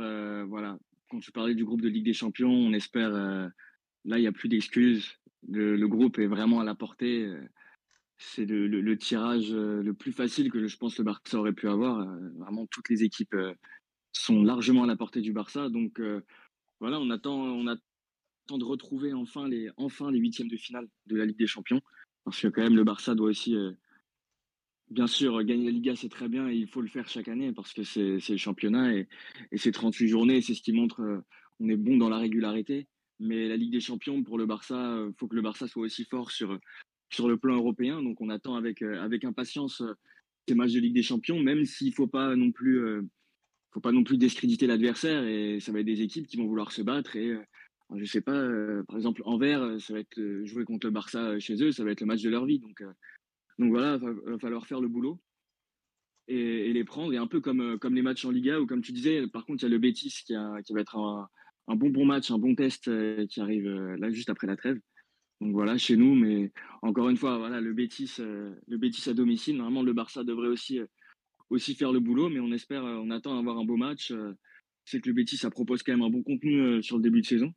voilà, quand tu parlais du groupe de Ligue des Champions, on espère, là, il n'y a plus d'excuses. Le, le, groupe est vraiment à la portée c'est le, tirage euh, le plus facile que je pense le Barça aurait pu avoir. Euh, vraiment, toutes les équipes euh, sont largement à la portée du Barça. Donc voilà, on attend, on attend de retrouver enfin les, enfin les huitièmes de finale de la Ligue des Champions. Parce que quand même, le Barça doit aussi, bien sûr, gagner la Liga, c'est très bien et il faut le faire chaque année parce que c'est le championnat et, c'est 38 journées. C'est ce qui montre on est bon dans la régularité. Mais la Ligue des Champions, pour le Barça, il faut que le Barça soit aussi fort sur, sur le plan européen. Donc on attend avec, euh, avec impatience euh, ces matchs de Ligue des Champions, même s'il faut pas non plus euh, faut pas non plus discréditer l'adversaire et ça va être des équipes qui vont vouloir se battre et je sais pas par exemple Anvers ça va être jouer contre le Barça chez eux ça va être le match de leur vie donc donc voilà il va, falloir faire le boulot et, les prendre et un peu comme comme les matchs en Liga ou comme tu disais par contre il y a le Betis qui, qui va être un, un bon bon match, un bon test qui arrive là juste après la trêve. Donc voilà, chez nous, mais encore une fois, voilà, le Betis, le Betis à domicile. Normalement, le Barça devrait aussi aussi faire le boulot, mais on espère, on attend d'avoir un beau match. C'est que le Betis, ça propose quand même un bon contenu sur le début de saison.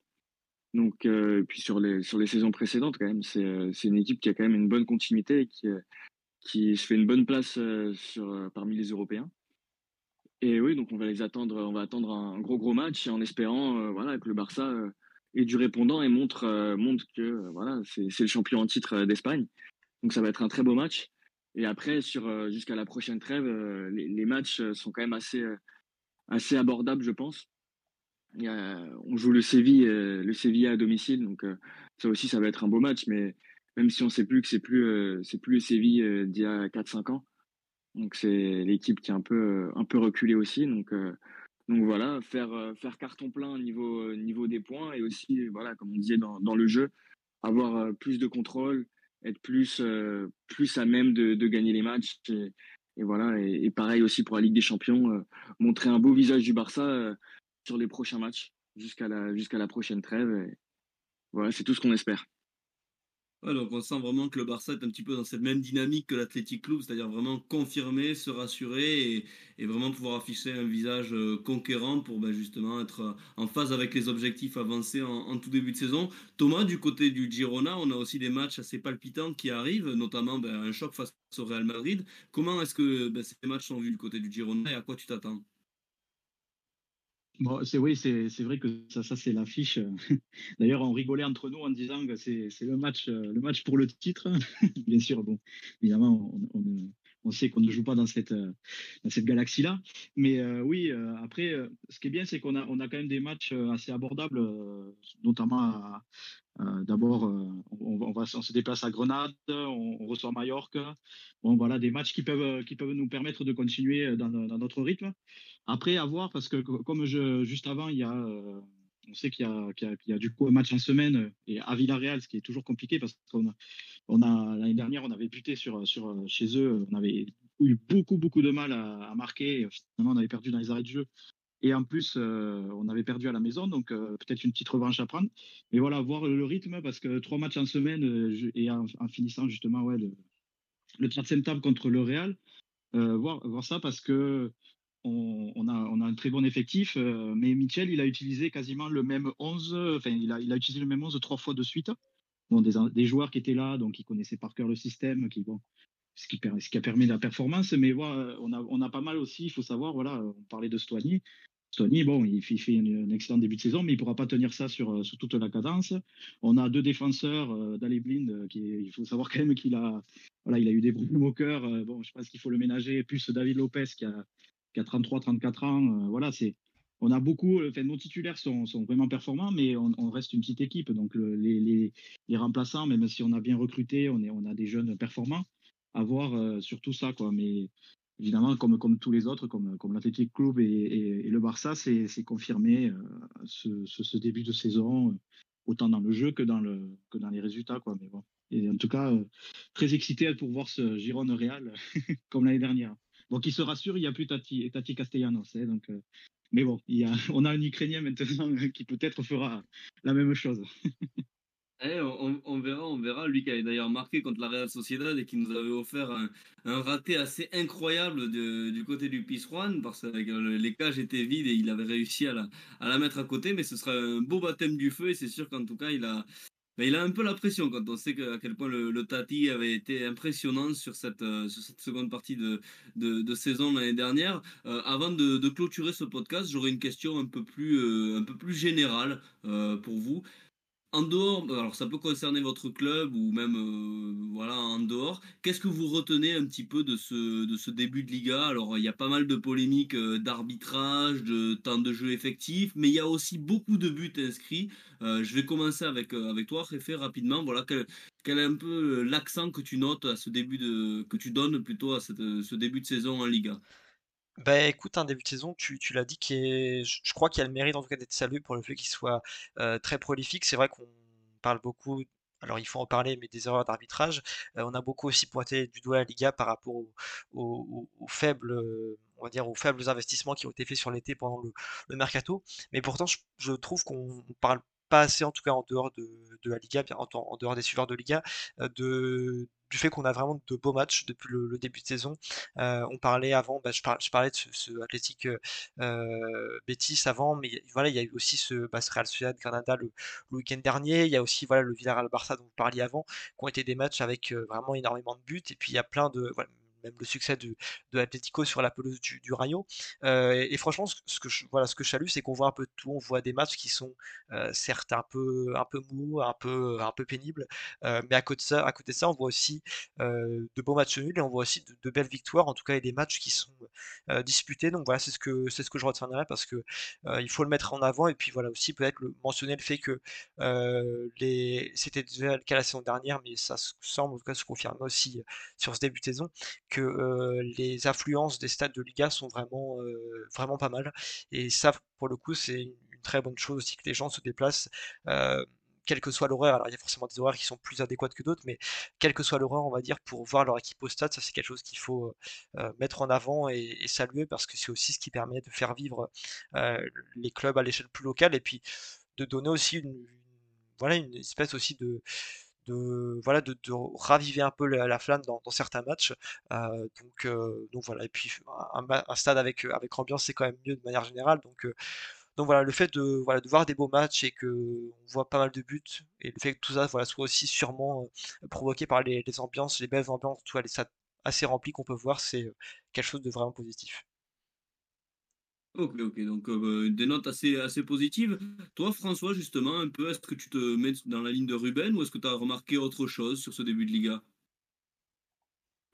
Donc, puis sur les sur les saisons précédentes, quand même, c'est une équipe qui a quand même une bonne continuité et qui qui se fait une bonne place parmi les Européens. Et oui, donc on va les attendre, on va attendre un gros gros match en espérant voilà que le Barça ait du répondant et montre montre que voilà c'est le champion en titre d'Espagne. Donc ça va être un très beau match. Et après, sur jusqu'à la prochaine trêve, les, matchs sont quand même assez assez abordables, je pense. on joue le Séville, le Séville à domicile, donc ça aussi, ça va être un beau match. Mais même si on sait plus que c'est plus c'est plus le Séville d'il y a 4-5 ans, donc c'est l'équipe qui est un peu un peu reculée aussi. Donc donc voilà, faire faire carton plein niveau niveau des points et aussi voilà, comme on disait dans, dans le jeu, avoir plus de contrôle être plus, euh, plus à même de, de, gagner les matchs. Et, voilà, et, pareil aussi pour la Ligue des Champions, euh, montrer un beau visage du Barça euh, sur les prochains matchs jusqu'à la, jusqu'à la prochaine trêve. Et voilà, c'est tout ce qu'on espère donc on sent vraiment que le Barça est un petit peu dans cette même dynamique que l'Athletic Club, c'est-à-dire vraiment confirmer, se rassurer et, vraiment pouvoir afficher un visage euh, conquérant pour ben, justement être euh, en phase avec les objectifs avancés en, tout début de saison. Thomas, du côté du Girona, on a aussi des matchs assez palpitants qui arrivent, notamment ben, un choc face au Real Madrid. Comment est-ce que ben, ces matchs sont vus du côté du Girona et à quoi tu t'attends? Bon, c'est oui, c'est vrai que ça, ça c'est l'affiche. D'ailleurs, on rigolait entre nous en disant que c'est le match, euh, le match pour le titre. Bien sûr, bon, évidemment, on, on, on sait qu'on ne joue pas dans cette, euh, dans cette galaxie-là. Mais euh, oui, après, ce qui est bien, c'est qu'on a, on a quand même des matchs assez abordables, notamment D'abord, on, va, on se déplace à Grenade, on, reçoit Mallorca. Bon, voilà, des matchs qui peuvent, qui peuvent nous permettre de continuer dans, dans notre rythme. Après, à voir, parce que comme je, juste avant, il y a, euh, on sait qu'il y, y, y a, du coup un match en semaine et à Villarreal, ce qui est toujours compliqué parce qu'on on a l'année dernière, on avait buté sur, sur chez eux, on avait eu beaucoup beaucoup de mal à, marquer. Finalement, on avait perdu dans les arrêts de jeu. Et en plus, euh, on avait perdu à la maison, donc euh, peut-être une petite revanche à prendre. Mais voilà, voir le rythme, parce que trois matchs en semaine et en, finissant justement ouais, le, le 30 table contre le Real, voir, voir ça parce que on, a, un très bon effectif, euh, mais Mitchell, il a utilisé quasiment le même 11, enfin, il a, utilisé le même 11 trois fois de suite. Bon, des, joueurs qui étaient là, donc qui connaissaient par cœur le système, qui, bon, ce, qui, ce a permis la performance, mais voilà, on, a, on a pas mal aussi, il faut savoir, voilà, on parlait de Stoigny. Stoigny, bon, il fait, un excellent début de saison, mais il ne pourra pas tenir ça sur, sur toute la cadence. On a deux défenseurs, euh, Blind, euh, qui, il faut savoir quand même qu'il a, voilà, il a eu des problèmes au cœur. Euh, bon, je pense qu'il faut le ménager. Plus David Lopez, qui a, qui a 33, 34 ans. Euh, voilà, c'est. On a beaucoup, enfin, nos titulaires sont, sont vraiment performants, mais on, reste une petite équipe. Donc les, remplaçants, même si on a bien recruté, on, a des jeunes performants. À voir euh, sur tout ça, quoi. Mais évidemment, comme, tous les autres, comme, l'Athletic Club et, le Barça, c'est confirmé euh, ce, début de saison, autant dans le jeu que dans, les résultats. Quoi. Mais bon. Et en tout cas, très excité pour voir ce Giron Real comme l'année dernière. Donc il se rassure, il n'y a plus Tati, Castellanos. Hein, donc, euh, mais bon, on a un Ukrainien maintenant qui peut-être fera la même chose. Eh, on, verra, on verra. Lui qui avait d'ailleurs marqué contre la Real Sociedad et qui nous avait offert un, raté assez incroyable du côté du Pizjuan parce que les cages étaient vides et il avait réussi à la, à la mettre à côté. Mais ce sera un beau baptême du feu et c'est sûr qu'en tout cas, il a, il a un peu la pression quand on sait à quel point le, Tati avait été impressionnant sur cette, euh, seconde partie de, saison l'année dernière. Euh, avant de, clôturer ce podcast, j'aurais une question un peu plus, euh, un peu plus générale pour vous en dehors, alors ça peut concerner votre club ou même euh, voilà en dehors. Qu'est-ce que vous retenez un petit peu de ce, de ce début de Liga? Alors il y a pas mal de polémiques euh, d'arbitrage, de temps de jeu effectif, mais il y a aussi beaucoup de buts inscrits. Euh, je vais commencer avec avec toi, Réfé, rapidement. Voilà quel, quel, est un peu l'accent que tu notes à ce début de que tu donnes plutôt à ce début de saison en Liga? Bah écoute, un début de saison, tu, tu l'as dit, qui est, je, crois qu'il y a le mérite en tout cas d'être salué pour le fait qu'il soit très prolifique. C'est vrai qu'on parle beaucoup alors il faut en parler, mais des erreurs d'arbitrage. on a beaucoup aussi pointé du doigt la Liga par rapport aux, faibles, on va dire, aux faibles investissements qui ont été faits sur l'été pendant le, mercato. Mais pourtant, je, trouve qu'on parle pas assez, en tout cas en dehors de, la Liga, en, en dehors des suiveurs de Liga, de, du fait qu'on a vraiment de beaux matchs depuis le, début de saison. Euh, on parlait avant, bah, je, parlais de ce, ce Athletic euh, Betis avant, mais voilà, il y a eu aussi ce, bah, Real Sociedad Granada le, week-end dernier. Il y a aussi voilà le Villarreal Barça dont vous parliez avant, qui ont été des matchs avec euh, vraiment énormément de buts. Et puis il y a plein de même le succès de, de Atletico sur la pelouse du, du Rayo. Euh, et, franchement, ce, que je, voilà, ce que salue, c'est qu'on voit un peu tout. On voit des matchs qui sont euh, certes un peu, un peu mous, un peu, un peu pénibles, euh, mais à côté, de ça, à côté ça, on voit aussi de beaux matchs nuls et on voit aussi de, belles victoires, en tout cas, et des matchs qui sont disputés. Donc voilà, c'est ce que, c'est ce que je retiendrai parce que il faut le mettre en avant et puis voilà aussi peut-être mentionner le fait que les, c'était déjà le cas la saison dernière, mais ça semble en tout cas se confirmer aussi sur ce début de saison les affluences des stades de Liga sont vraiment, vraiment pas mal. Et ça, pour le coup, c'est une, très bonne chose aussi que les gens se déplacent quel que soit l'horaire, alors il y a forcément des horaires qui sont plus adéquats que d'autres, mais quel que soit l'horaire, on va dire, pour voir leur équipe au stade, ça c'est quelque chose qu'il faut mettre en avant et, saluer parce que c'est aussi ce qui permet de faire vivre les clubs à l'échelle plus locale et puis de donner aussi une voilà, une espèce aussi de, de voilà de, raviver un peu la, flamme dans, certains matchs. Euh, donc, euh, donc voilà. Et puis un, stade avec avec ambiance, c'est quand même mieux de manière générale. Donc euh, donc voilà, le fait de, voilà, de voir des beaux matchs et que on voit pas mal de buts, et le fait que tout ça voilà, soit aussi sûrement provoqué par les, ambiances, les belles ambiances, tout, les stades assez remplis qu'on peut voir, c'est quelque chose de vraiment positif. Ok, ok, donc euh, des notes assez, assez positives. Toi, François, justement, un peu, est-ce que tu te mets dans la ligne de Ruben ou est-ce que tu as remarqué autre chose sur ce début de Liga?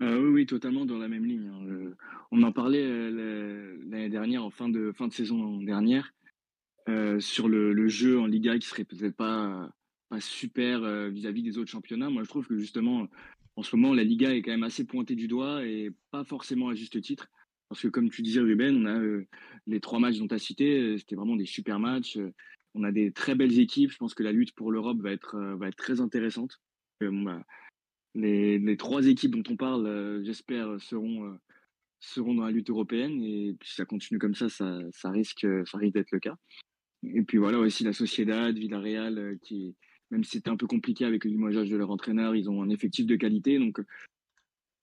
Euh, oui, oui, totalement dans la même ligne. Hein. on en parlait euh, l'année dernière, en fin de, fin de saison dernière, sur le, jeu en Liga qui serait peut-être pas, pas super vis-à-vis des autres championnats. Moi, je trouve que justement, en ce moment, la Liga est quand même assez pointée du doigt et pas forcément à juste titre. Parce que comme tu disais, Ruben, on a euh, les trois matchs dont tu as cité, euh, c'était vraiment des super matchs. Euh, on a des très belles équipes. Je pense que la lutte pour l'Europe va être, va être très intéressante. Bah, les, les, trois équipes dont on parle, j'espère, seront, seront dans la lutte européenne. Et si ça continue comme ça, ça, ça risque, ça risque d'être le cas. Et puis voilà aussi la Sociedad, Villarreal, qui, même si c'était un peu compliqué avec le limogeage de leur entraîneur, ils ont un effectif de qualité. Donc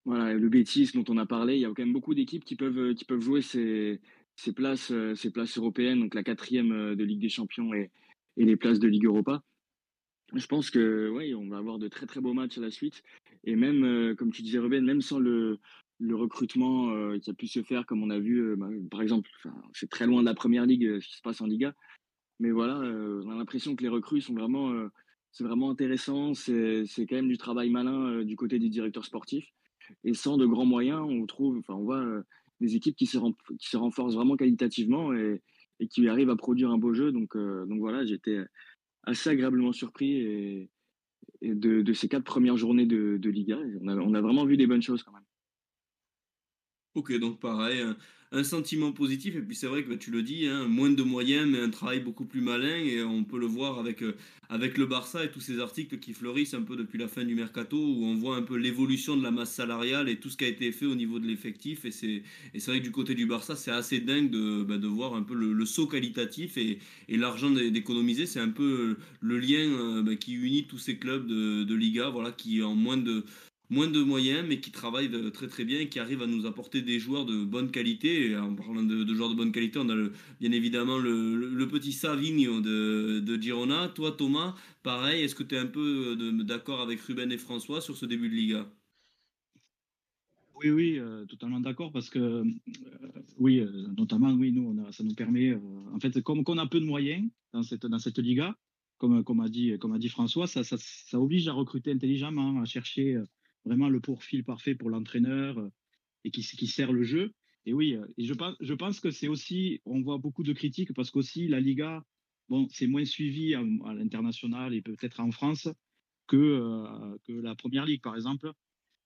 le Bétis dont on a parlé, il y a quand même beaucoup d'équipes qui peuvent, peuvent jouer ces, ces, places, euh, ces places européennes, donc la quatrième euh, de Ligue des Champions et, les places de Ligue Europa. Je pense que oui, on va avoir de très très beaux matchs à la suite. Et même, euh, comme tu disais, Ruben, même sans le, recrutement qui a pu se faire, comme on a vu, bah, par exemple, c'est très loin de la première ligue ce qui se passe en Liga. Mais voilà, on a l'impression que les recrues sont vraiment, c'est vraiment intéressant. C'est quand même du travail malin du côté des directeurs sportifs. Et sans de grands moyens, on trouve, enfin, voit euh, des équipes qui se, renforcent vraiment qualitativement et, qui arrivent à produire un beau jeu. Donc, euh, donc voilà, j'étais assez agréablement surpris de, ces quatre premières journées de, Liga. On a vraiment vu des bonnes choses quand même. Ok, donc pareil, un sentiment positif. Et puis c'est vrai que bah, tu le dis, hein, moins de moyens, mais un travail beaucoup plus malin. Et on peut le voir avec, euh, avec le Barça et tous ces articles qui fleurissent un peu depuis la fin du mercato, où on voit un peu l'évolution de la masse salariale et tout ce qui a été fait au niveau de l'effectif. Et c'est, vrai que du côté du Barça, c'est assez dingue de, bah, de voir un peu le, saut qualitatif et, et l'argent d'économiser. C'est un peu le lien euh, bah, qui unit tous ces clubs de, de Liga, voilà, qui en moins de moins de moyens, mais qui travaillent très très bien et qui arrivent à nous apporter des joueurs de bonne qualité. Et en parlant de, joueurs de bonne qualité, on a bien évidemment le, petit Savigno de, Girona. Toi, Thomas, pareil, est-ce que tu es un peu d'accord avec Ruben et François sur ce début de Liga? Oui, oui, euh, totalement d'accord parce que, euh, oui, euh, notamment, oui, nous, ça nous permet, en fait, comme on a peu de moyens dans cette, Liga, comme, a, dit, a François, ça, ça oblige à recruter intelligemment, à chercher vraiment le profil parfait pour l'entraîneur euh, et qui, sert le jeu. Et oui, euh, je pense, que c'est aussi, on voit beaucoup de critiques parce qu'aussi la Liga, bon, c'est moins suivi à, l'international et peut-être en France que, euh, que la Première Ligue, par exemple,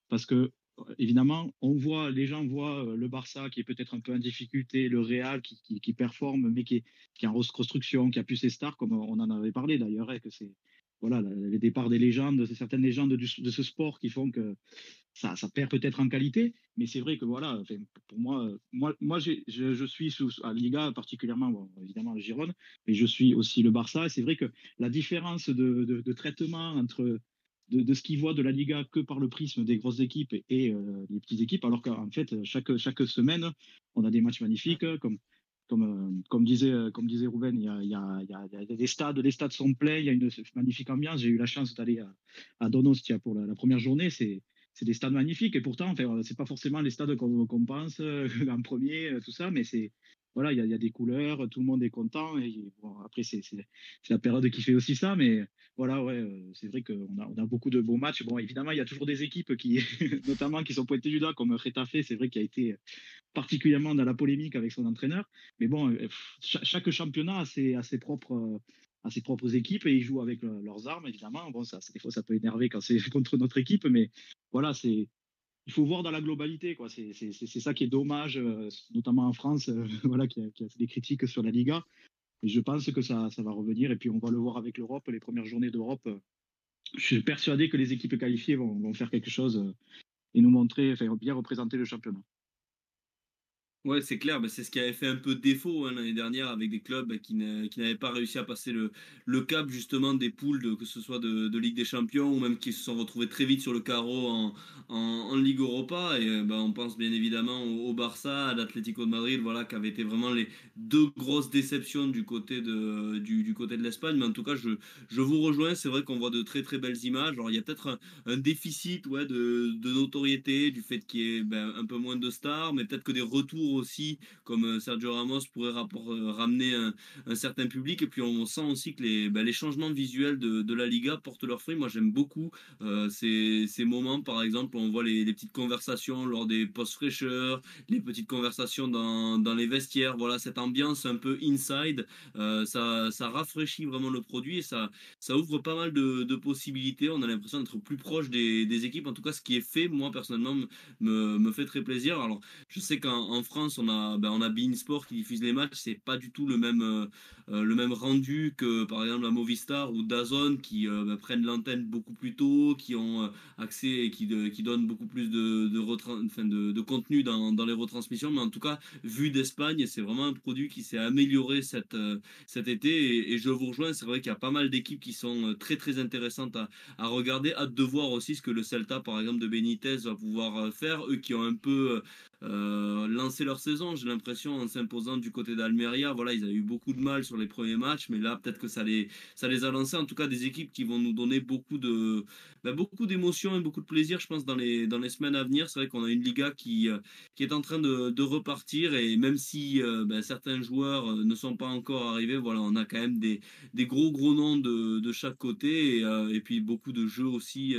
parce que évidemment, on voit, les gens voient le Barça qui est peut-être un peu en difficulté, le Real qui, qui, performe, mais qui est, qui est en reconstruction, qui a plus ses stars, comme on en avait parlé d'ailleurs, et que c'est voilà, les départs des légendes, certaines légendes de ce sport qui font que ça, ça perd peut-être en qualité, mais c'est vrai que voilà, pour moi, moi, moi je, je, suis sous, à Liga particulièrement, évidemment le Gironde, mais je suis aussi le Barça. C'est vrai que la différence de, de, traitement entre de, ce qu'ils voient de la Liga que par le prisme des grosses équipes et, euh, les petites équipes, alors qu'en fait chaque chaque semaine on a des matchs magnifiques comme comme, euh, comme, disait, euh, comme disait Rouven, il y, a, il, y a, des stades, les stades sont pleins, il y a une magnifique ambiance. J'ai eu la chance d'aller à, Donostia pour la, première journée. C'est, c'est des stades magnifiques et pourtant, enfin, c'est pas forcément les stades qu'on pense euh, en premier, tout ça, mais c'est voilà, il y, y, a des couleurs, tout le monde est content. Et après, c'est la période qui fait aussi ça, mais voilà, ouais, c'est vrai qu'on a, on a beaucoup de beaux matchs. Bon, évidemment, il y a toujours des équipes qui, notamment, qui sont pointées du doigt, comme Retafe, c'est vrai qu'il a été particulièrement dans la polémique avec son entraîneur. Mais bon, euh, chaque championnat a ses, a ses propres ses propres équipes et ils jouent avec leurs armes évidemment. Bon, ça, des fois ça peut énerver quand c'est contre notre équipe, mais voilà, c'est il faut voir dans la globalité quoi. C'est ça qui est dommage, euh, notamment en France, euh, voilà, qui a, des critiques sur la Liga. Et je pense que ça, va revenir et puis on va le voir avec l'Europe, les premières journées d'Europe. Je suis persuadé que les équipes qualifiées vont, vont faire quelque chose et nous montrer, enfin bien représenter le championnat. Ouais, c'est clair, bah, c'est ce qui avait fait un peu défaut hein, l'année dernière avec des clubs qui n'avaient pas réussi à passer le, cap justement des poules, que ce soit de, Ligue des Champions ou même qui se sont retrouvés très vite sur le carreau en, Ligue Europa. Et bah, on pense bien évidemment au, Barça, à l'Atlético de Madrid, voilà, qui avaient été vraiment les deux grosses déceptions du côté de, du, de l'Espagne. Mais en tout cas, je, je vous rejoins, c'est vrai qu'on voit de très très belles images. Alors il y a peut-être un, déficit ouais, de, de notoriété, du fait qu'il y ait ben, un peu moins de stars, mais peut-être que des retours aussi, comme euh, Sergio Ramos pourrait euh, ramener un, certain public. Et puis on sent aussi que les, bah, les changements visuels de, la Liga portent leurs fruits. Moi j'aime beaucoup euh, ces, ces, moments, par exemple, on voit les, petites conversations lors des post-fraîcheurs, les petites conversations dans, dans, les vestiaires. Voilà, cette ambiance un peu inside, ça, ça rafraîchit vraiment le produit et ça, ça ouvre pas mal de, de possibilités. On a l'impression d'être plus proche des, des, équipes. En tout cas, ce qui est fait, moi personnellement, me, me fait très plaisir. Alors, je sais qu'en France, on a, ben, on a Bein Sport qui diffuse les matchs, c'est pas du tout le même, euh, euh, le même rendu que par exemple la Movistar ou Dazon qui euh, ben, prennent l'antenne beaucoup plus tôt, qui ont accès et qui, qui donnent beaucoup plus de, de, enfin, de, de contenu dans, dans, les retransmissions. Mais en tout cas, vu d'Espagne, c'est vraiment un produit qui s'est amélioré cet, cet été et, je vous rejoins. C'est vrai qu'il y a pas mal d'équipes qui sont très très intéressantes à, à regarder. Hâte de voir aussi ce que le Celta, par exemple, de Benitez va pouvoir faire. Eux qui ont un peu euh, lancer leur saison, j'ai l'impression, en s'imposant du côté d'Almeria. Voilà, ils avaient eu beaucoup de mal les premiers matchs, mais là, peut-être que ça les, ça les a lancés. En tout cas, des équipes qui vont nous donner beaucoup de, ben, beaucoup d'émotions et beaucoup de plaisir, je pense, dans les, dans les semaines à venir. C'est vrai qu'on a une Liga qui, euh, qui est en train de, repartir, et même si euh, ben, certains joueurs euh, ne sont pas encore arrivés, voilà, on a quand même des, des gros, gros noms de, de chaque côté, et puis beaucoup de jeux aussi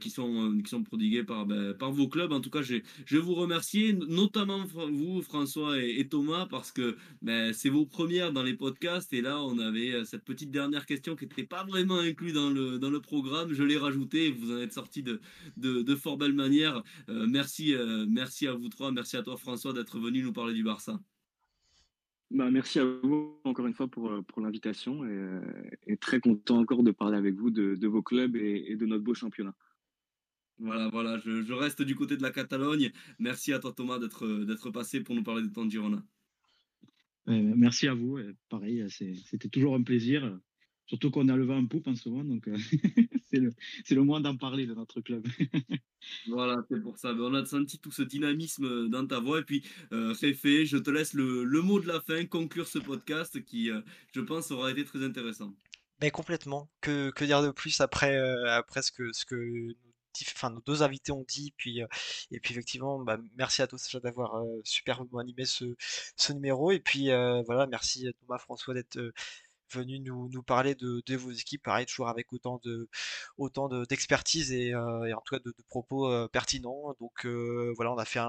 qui, sont, qui sont prodigués par, ben, par vos clubs. En tout cas, je, je vous remercie notamment vous, François et, Thomas, parce que ben, c'est vos premières dans les podcasts. Et là, on avait euh, cette petite dernière question qui n'était pas vraiment inclue dans le, dans le programme. Je l'ai rajoutée. Vous en êtes sorti de, de, fort belle manière. Euh, merci, euh, merci à vous trois. Merci à toi, François, d'être venu nous parler du Barça. Bah, merci à vous encore une fois pour, pour l'invitation et, et, très content encore de parler avec vous de, de vos clubs et, et de notre beau championnat. Voilà, voilà, je, je, reste du côté de la Catalogne. Merci à toi Thomas d'être d'être passé pour nous parler de ton Girona. merci à vous. Pareil, c'était toujours un plaisir. Surtout qu'on a le vent en poupe en ce moment, donc euh, c'est le, le moment d'en parler de notre club. voilà, c'est pour ça. On a senti tout ce dynamisme dans ta voix. Et puis, euh, fait, je te laisse le, le, mot de la fin, conclure ce podcast qui, euh, je pense, aura été très intéressant. Mais ben, complètement. Que, que dire de plus après, euh, après ce que, ce que enfin nos deux invités ont dit, puis et puis effectivement, bah, merci à tous d'avoir superbement animé ce, ce numéro, et puis voilà, merci Thomas François d'être venu nous, parler de, vos équipes, pareil toujours avec autant de autant d'expertise et, et, en tout cas de, propos pertinents. Donc voilà, on a fait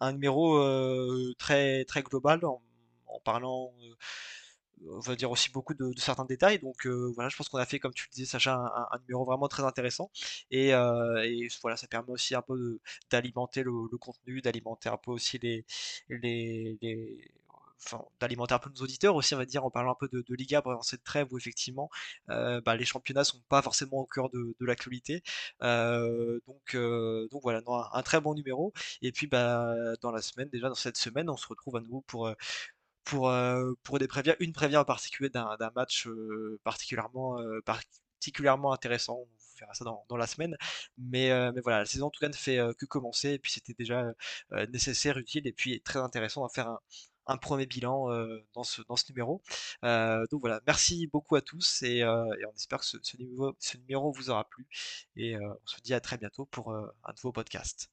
un, numéro très très global en, parlant on va dire aussi beaucoup de, certains détails. Donc euh, voilà, je pense qu'on a fait, comme tu le disais, Sacha, un, numéro vraiment très intéressant. Et, euh, voilà, ça permet aussi un peu d'alimenter le, contenu, d'alimenter un peu aussi les, les d'alimenter un peu nos auditeurs aussi, on va dire, en parlant un peu de, de Liga pendant cette trêve où effectivement euh, bah, les championnats sont pas forcément au cœur de, l'actualité. Euh, donc, euh, donc voilà, un, très bon numéro. Et puis bah, dans la semaine, déjà dans cette semaine, on se retrouve à nouveau pour, pour, pour des une prévia en particulier d'un match particulièrement, particulièrement intéressant. On verra ça dans, la semaine. Mais, mais voilà, la saison en tout cas ne fait que commencer. Et puis c'était déjà nécessaire, utile et puis très intéressant d'en faire un, un premier bilan euh, dans ce, numéro. Euh, donc voilà, merci beaucoup à tous et, euh, on espère que ce, numéro, ce numéro vous aura plu. Et on se dit à très bientôt pour un nouveau podcast.